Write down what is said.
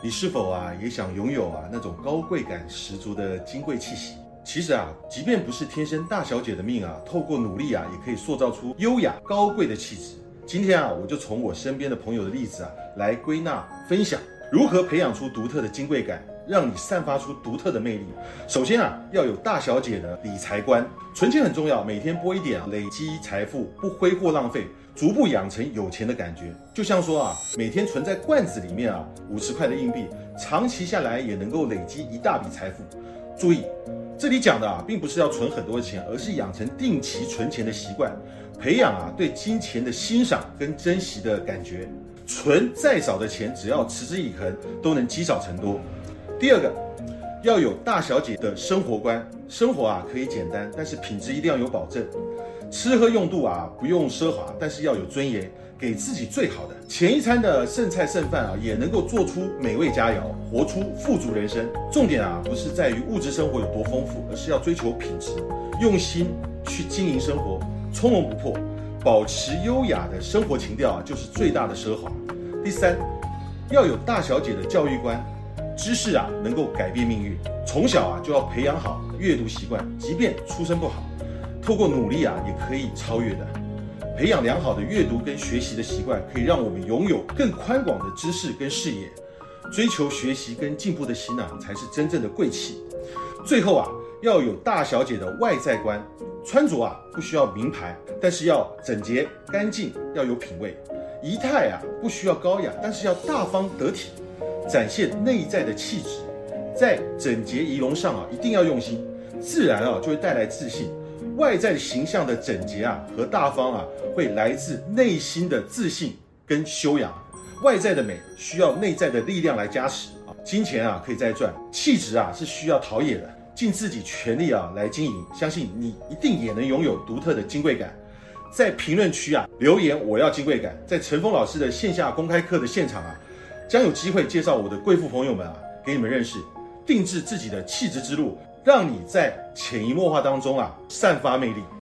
你是否啊也想拥有啊那种高贵感十足的金贵气息？其实啊，即便不是天生大小姐的命啊，透过努力啊，也可以塑造出优雅高贵的气质。今天啊，我就从我身边的朋友的例子啊，来归纳分享如何培养出独特的金贵感，让你散发出独特的魅力。首先啊，要有大小姐的理财观，存钱很重要，每天拨一点啊，累积财富，不挥霍浪费，逐步养成有钱的感觉。就像说啊，每天存在罐子里面啊，五十块的硬币，长期下来也能够累积一大笔财富。注意。这里讲的啊，并不是要存很多钱，而是养成定期存钱的习惯，培养啊对金钱的欣赏跟珍惜的感觉。存再少的钱，只要持之以恒，都能积少成多。第二个，要有大小姐的生活观，生活啊可以简单，但是品质一定要有保证。吃喝用度啊不用奢华，但是要有尊严。给自己最好的前一餐的剩菜剩饭啊，也能够做出美味佳肴，活出富足人生。重点啊，不是在于物质生活有多丰富，而是要追求品质，用心去经营生活，从容不迫，保持优雅的生活情调啊，就是最大的奢华。第三，要有大小姐的教育观，知识啊能够改变命运，从小啊就要培养好阅读习惯，即便出身不好，透过努力啊也可以超越的。培养良好的阅读跟学习的习惯，可以让我们拥有更宽广的知识跟视野。追求学习跟进步的心呢，才是真正的贵气。最后啊，要有大小姐的外在观，穿着啊不需要名牌，但是要整洁干净，要有品味。仪态啊不需要高雅，但是要大方得体，展现内在的气质。在整洁仪容上啊，一定要用心，自然啊就会带来自信。外在形象的整洁啊和大方啊，会来自内心的自信跟修养。外在的美需要内在的力量来加持啊。金钱啊可以再赚，气质啊是需要陶冶的。尽自己全力啊来经营，相信你一定也能拥有独特的金贵感。在评论区啊留言我要金贵感，在陈峰老师的线下公开课的现场啊，将有机会介绍我的贵妇朋友们啊给你们认识，定制自己的气质之路。让你在潜移默化当中啊，散发魅力。